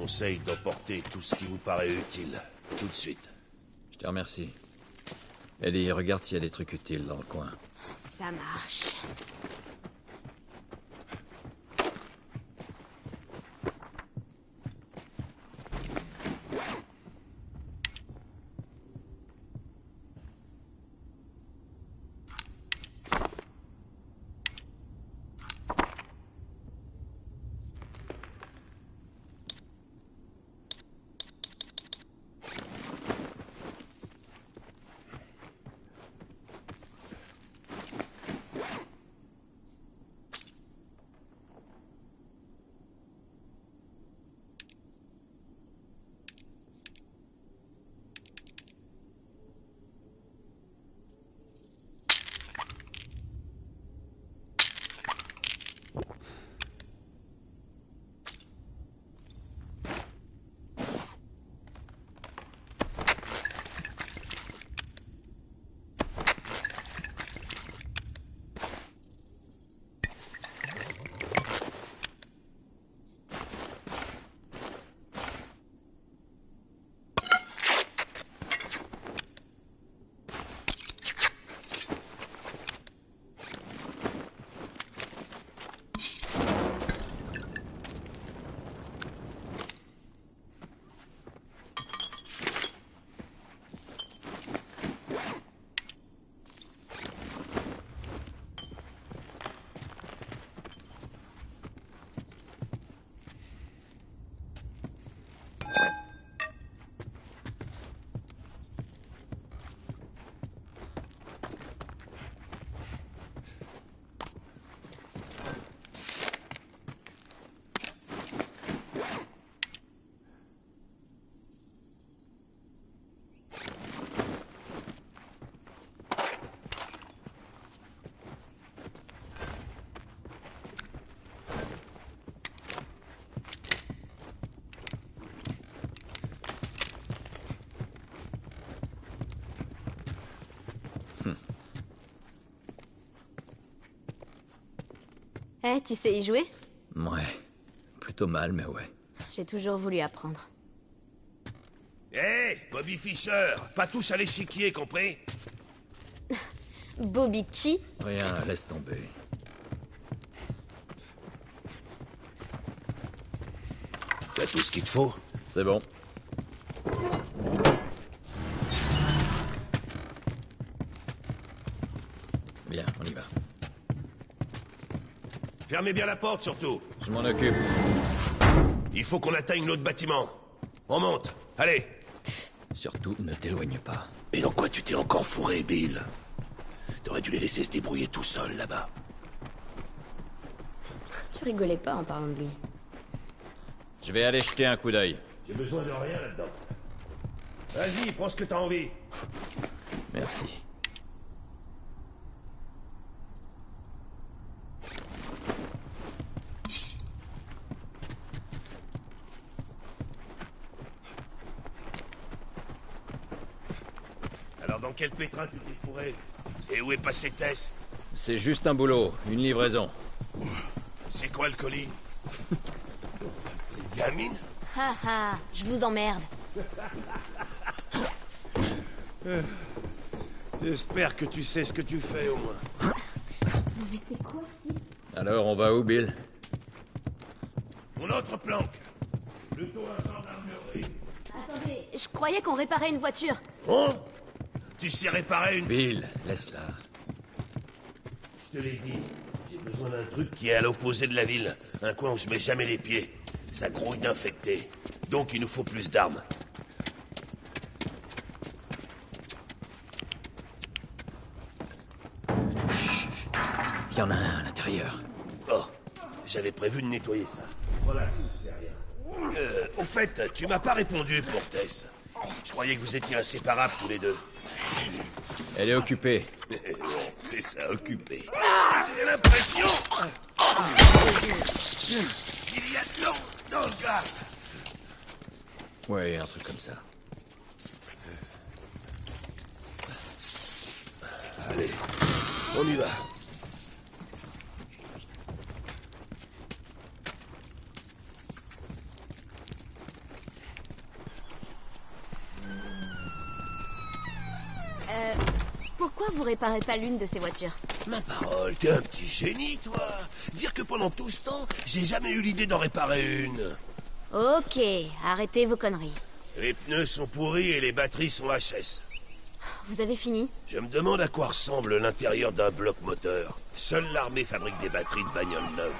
conseille d'emporter tout ce qui vous paraît utile. Tout de suite. Je te remercie. Ellie, regarde s'il y a des trucs utiles dans le coin. Ça marche. Eh, tu sais y jouer? Ouais. Plutôt mal, mais ouais. J'ai toujours voulu apprendre. Hé, Bobby Fischer Pas tous à l'échiquier, compris? Bobby qui? Rien, laisse tomber. T'as tout ce qu'il te faut C'est bon. Bien, on y va. Fermez bien la porte, surtout. Je m'en occupe. Il faut qu'on atteigne l'autre bâtiment. On monte. Allez Surtout, ne t'éloigne pas. Mais dans quoi tu t'es encore fourré, Bill? T'aurais dû les laisser se débrouiller tout seul, là-bas. Tu rigolais pas en parlant de lui. Je vais aller jeter un coup d'œil. J'ai besoin de rien là-dedans. Vas-y, prends ce que t'as envie. Merci. Dans quel pétrin tu t'es fourré Et où est passé Tess C'est juste un boulot, une livraison. C'est quoi le colis C'est gamine Ha ha, je vous emmerde. J'espère que tu sais ce que tu fais, au moins. Mais c'est quoi, Steve Alors, on va où, Bill Mon autre planque Plutôt un gendarmerie. Attendez, je croyais qu'on réparait une voiture. Oh Tu sais réparer une... Bill, laisse-la. Je te l'ai dit. J'ai besoin d'un truc qui est à l'opposé de la ville. Un coin où je mets jamais les pieds. Ça grouille d'infectés. Donc il nous faut plus d'armes. Il y en a un à l'intérieur. Oh, j'avais prévu de nettoyer ça. Relax, c'est rien. Euh, au fait, tu m'as pas répondu pour Tess. Je croyais que vous étiez inséparables tous les deux. Elle est occupée. C'est ça, occupé. C'est l'impression qu'il y a de l'eau dans le gaz. Ouais, un truc comme ça. Allez, on y va. Réparez pas l'une de ces voitures Ma parole, t'es un petit génie, toi. Dire que pendant tout ce temps, j'ai jamais eu l'idée d'en réparer une. Ok, arrêtez vos conneries. Les pneus sont pourris et les batteries sont HS. Vous avez fini? Je me demande à quoi ressemble l'intérieur d'un bloc moteur. Seule l'armée fabrique des batteries de bagnoles neuves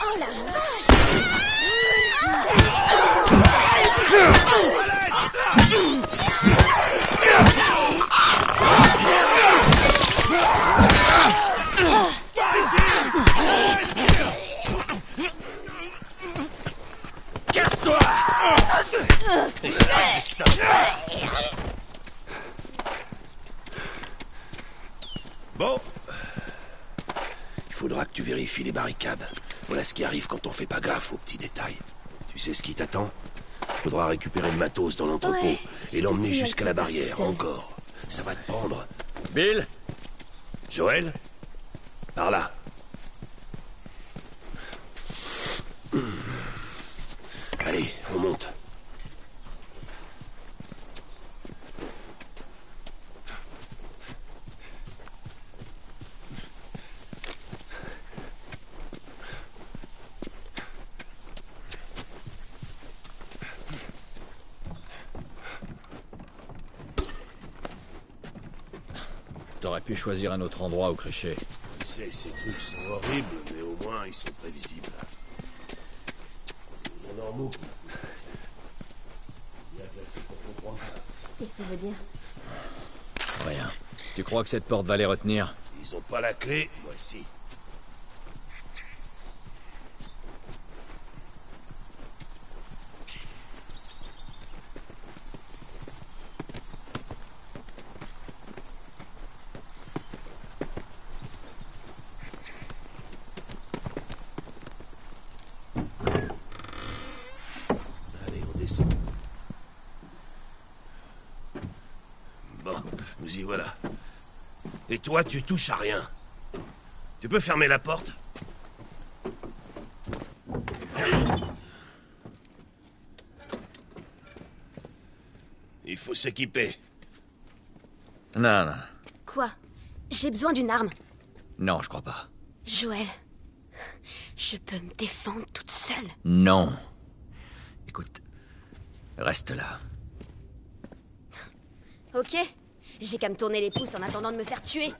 Oh la vache Casse-toi Bon. Il faudra que tu vérifies les barricades. Voilà ce qui arrive quand on fait pas gaffe aux petits détails. Tu sais ce qui t'attend? Faudra récupérer le matos dans l'entrepôt Ouais. et l'emmener jusqu'à la barrière, encore. Ça va te prendre. Bill? Joël? Par là. Allez, on monte. T'aurais pu choisir un autre endroit où crécher. Tu sais, ces trucs sont horribles, mais au moins ils sont prévisibles. Normaux. Bien placés pour comprendre ça. Qu'est-ce que ça veut dire? Rien. Tu crois que cette porte va les retenir? Ils ont pas la clé, moi si. Allez, on descend. Bon, nous y voilà. Et toi, tu touches à rien. Tu peux fermer la porte Il faut s'équiper. Non, non. Quoi? J'ai besoin d'une arme. Non, je crois pas. Joël, je peux me défendre toute seule. Non. Écoute, reste là. Ok J'ai qu'à me tourner les pouces en attendant de me faire tuer.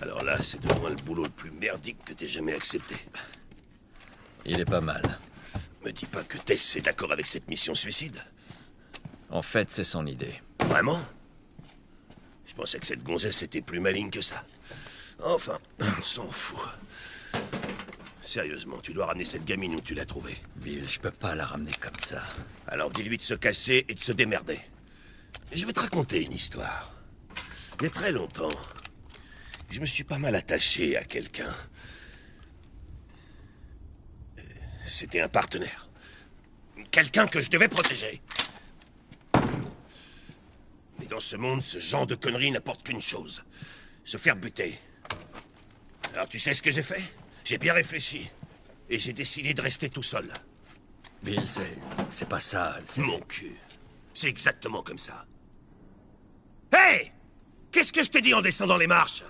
Alors là, c'est de loin le boulot le plus merdique que t'aies jamais accepté. Il est pas mal. Me dis pas que Tess est d'accord avec cette mission suicide. En fait, c'est son idée. Vraiment? Je pensais que cette gonzesse était plus maligne que ça. Enfin, on s'en fout. Sérieusement, tu dois ramener cette gamine où tu l'as trouvée. Bill, je peux pas la ramener comme ça. Alors dis-lui de se casser et de se démerder. Je vais te raconter une histoire. Il y a très longtemps, je me suis pas mal attaché à quelqu'un. C'était un partenaire. Quelqu'un que je devais protéger. Mais dans ce monde, ce genre de conneries n'apporte qu'une chose. Se faire buter. Alors tu sais ce que j'ai fait? J'ai bien réfléchi. Et j'ai décidé de rester tout seul. Bill, c'est. C'est pas ça. c'est- Mon cul. C'est exactement comme ça. Hé Qu'est-ce que je t'ai dit en descendant les marches?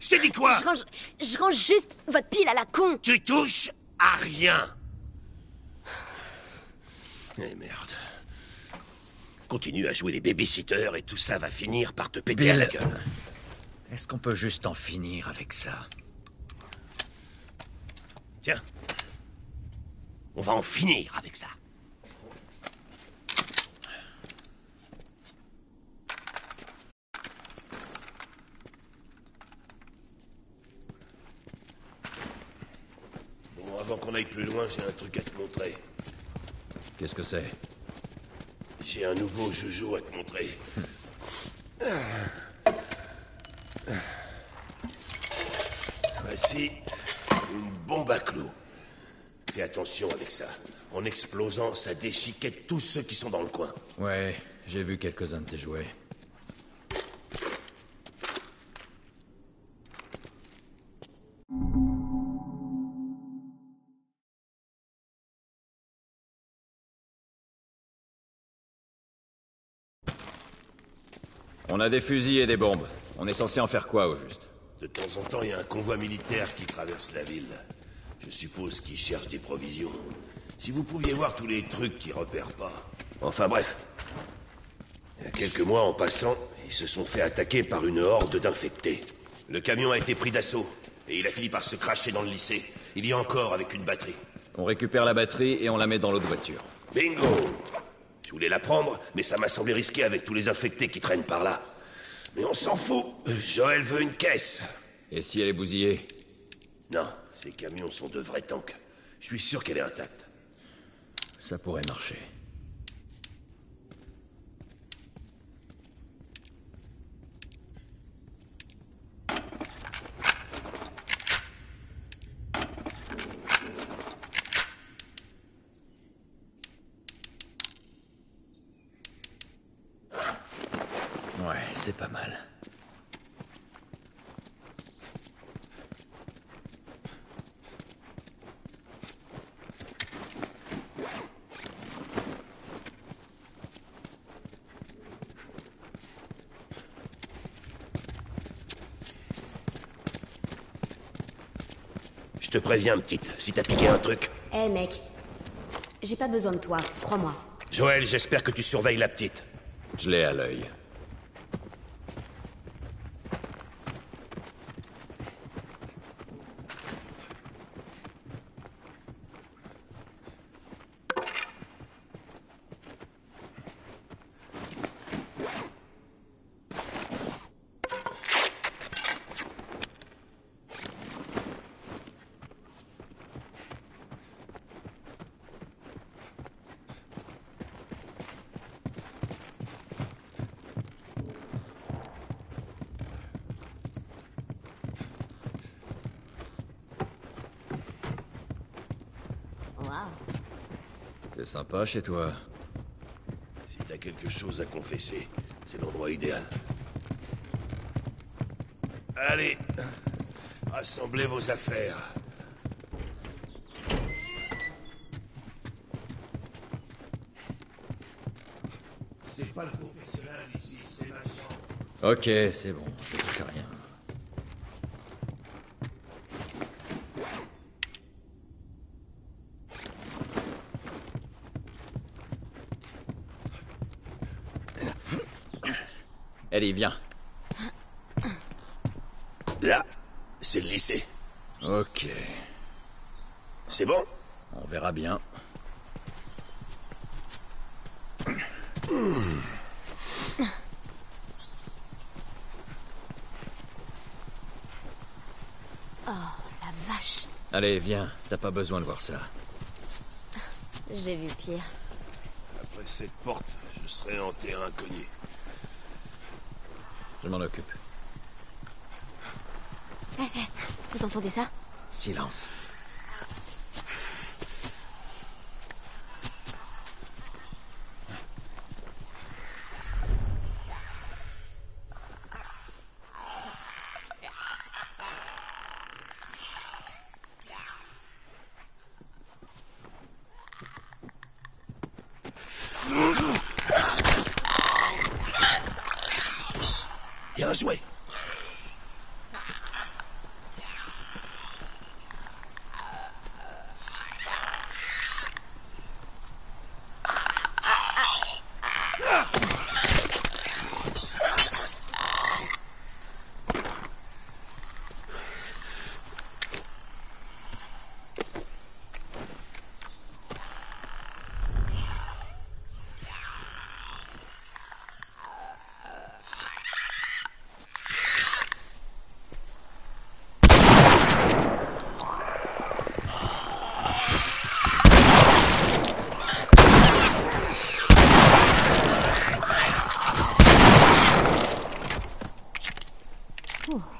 Je t'ai dit quoi? Je range, je range juste votre pile à la con. Tu touches à rien. Eh merde. Continue à jouer les babysitters et tout ça va finir par te péter à la gueule. Est-ce qu'on peut juste en finir avec ça? Tiens. On va en finir avec ça. Bon, avant qu'on aille plus loin, j'ai un truc à te montrer. Qu'est-ce que c'est? J'ai un nouveau joujou à te montrer. Voici une bombe à clous. Fais attention avec ça. En explosant, ça déchiquette tous ceux qui sont dans le coin. Ouais, j'ai vu quelques-uns de tes jouets. A des fusils et des bombes. On est censé en faire quoi, au juste De temps en temps, il y a un convoi militaire qui traverse la ville. Je suppose qu'ils cherchent des provisions. Si vous pouviez voir tous les trucs qu'ils repèrent pas. Enfin bref. Il y a quelques mois, en passant, ils se sont fait attaquer par une horde d'infectés. Le camion a été pris d'assaut, et il a fini par se cracher dans le lycée. Il y a encore avec une batterie. On récupère la batterie et on la met dans l'autre voiture. Bingo Je voulais la prendre, mais ça m'a semblé risqué avec tous les infectés qui traînent par là. Mais on s'en fout. Joël veut une caisse. Et si elle est bousillée Non, ces camions sont de vrais tanks. Je suis sûr qu'elle est intacte. Ça pourrait marcher. Ouais, c'est pas mal. Je te préviens, petite, si t'as piqué un truc. Hé mec, j'ai pas besoin de toi, crois-moi. Joël, j'espère que tu surveilles la petite. Je l'ai à l'œil. C'est sympa chez toi. Si t'as quelque chose à confesser, c'est l'endroit idéal. Allez, rassemblez vos affaires. C'est pas le professionnel ici, c'est ma chambre. Ok, c'est bon, je touche à rien. Allez, viens. Là, c'est le lycée. Ok, C'est bon? On verra bien. La vache, Allez, viens, t'as pas besoin de voir ça. j'ai vu pire. Après cette porte, je serai en terrain inconnu. Je m'en occupe. Vous entendez ça? Silence. Bien joué Whew.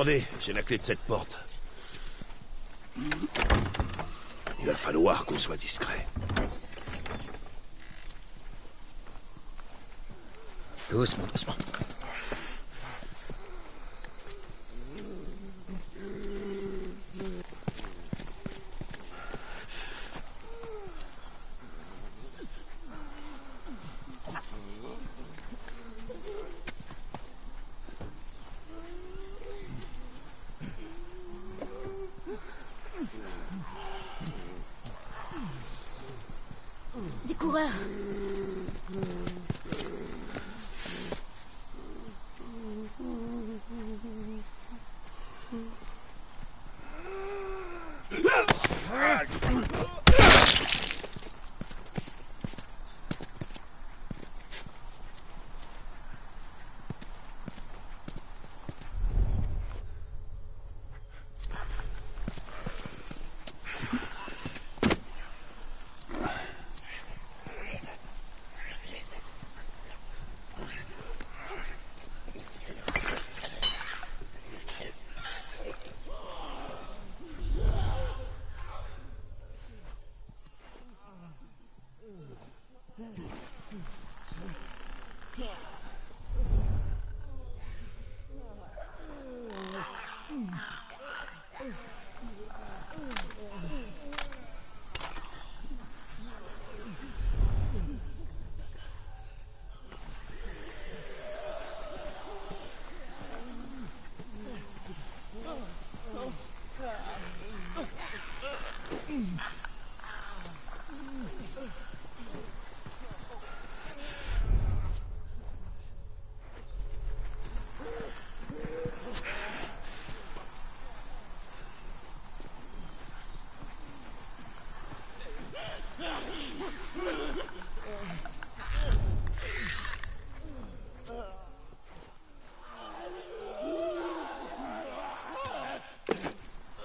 Attendez, j'ai la clé de cette porte. Il va falloir qu'on soit discret. Doucement, doucement. Des coureurs.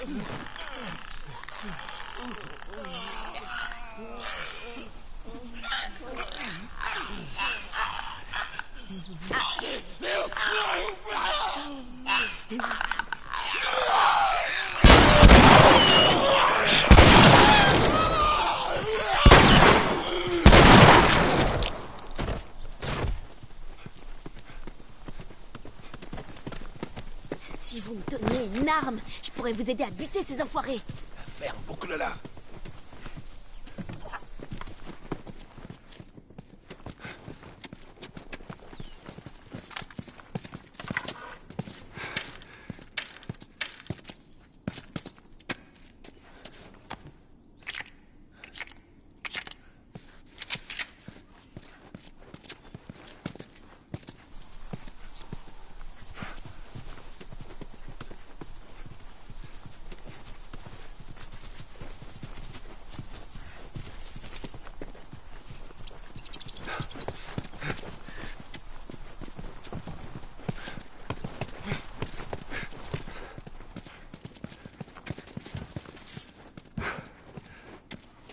嗯嗯嗯嗯 vous aider à buter ces enfoirés. Ferme, boucle-la.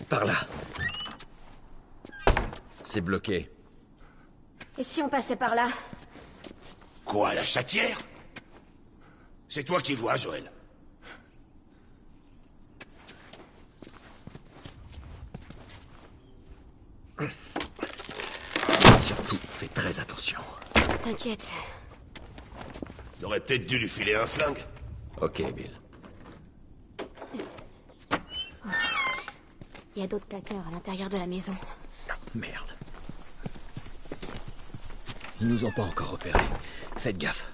Par là. C'est bloqué. Et si on passait par là Quoi, la chatière? C'est toi qui vois, Joël. Surtout, fais très attention. T'inquiète. T'aurais peut-être dû lui filer un flingue. Ok, Bill. Il y a d'autres claqueurs à l'intérieur de la maison. Merde. Ils nous ont pas encore repérés. Faites gaffe.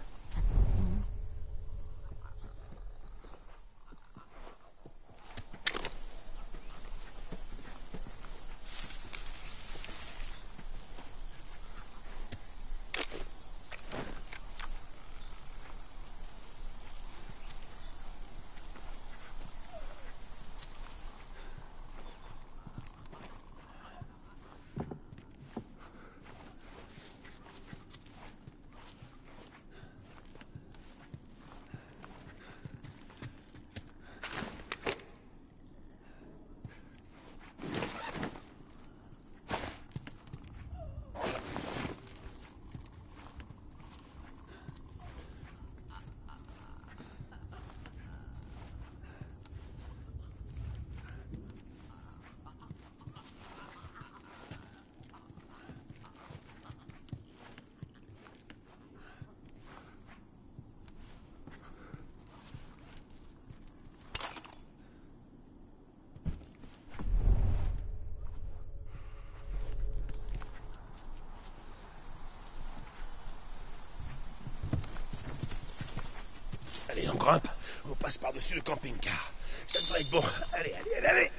Grimpe, on passe par-dessus le camping-car. Ça devrait être bon. Allez, allez, allez, allez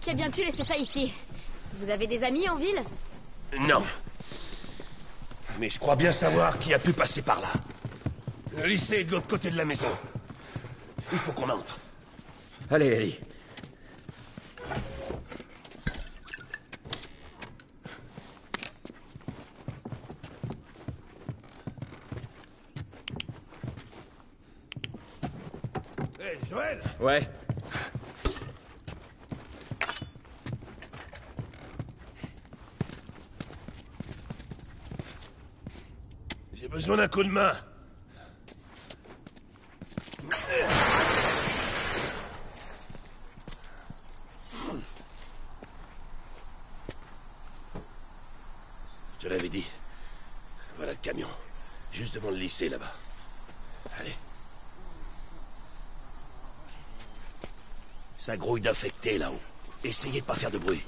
Qui a bien pu laisser ça ici? Vous avez des amis en ville? Non. Mais je crois bien savoir qui a pu passer par là. Le lycée est de l'autre côté de la maison. Il faut qu'on entre. Allez, Ellie. Hé, Joël Ouais. J'ai besoin d'un coup de main. L'avais dit. Voilà le camion. Juste devant le lycée, là-bas. Allez. Ça grouille d'infectés, là-haut. Essayez de pas faire de bruit.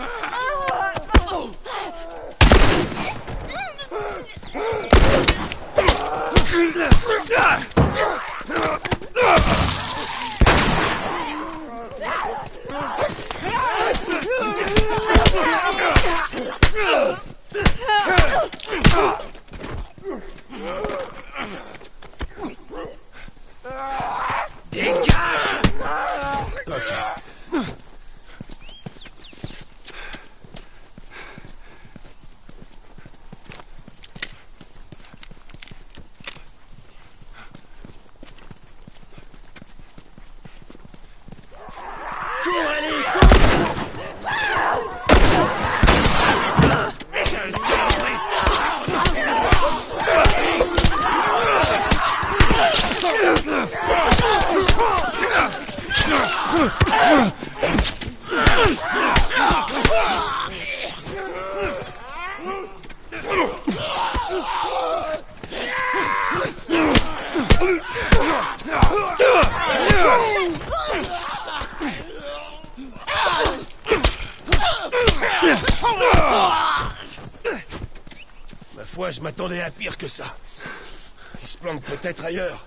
Ah! Ma foi, je m'attendais à pire que ça. Il se planque peut-être ailleurs.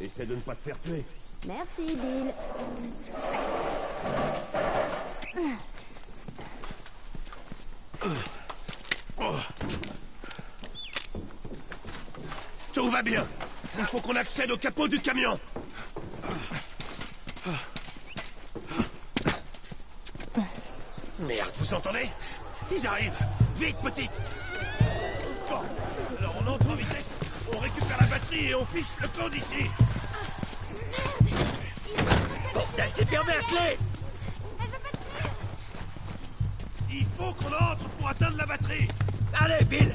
Essaie de ne pas te faire tuer. Merci, Bill. Tout va bien. Il faut qu'on accède au capot du camion. Merde, vous entendez? Ils arrivent. Vite, petite. Bon, alors on entre en vitesse. On récupère la batterie et on fiche le camp d'ici Bordel, c'est fermé à clé Il faut qu'on entre pour atteindre la batterie Allez, Bill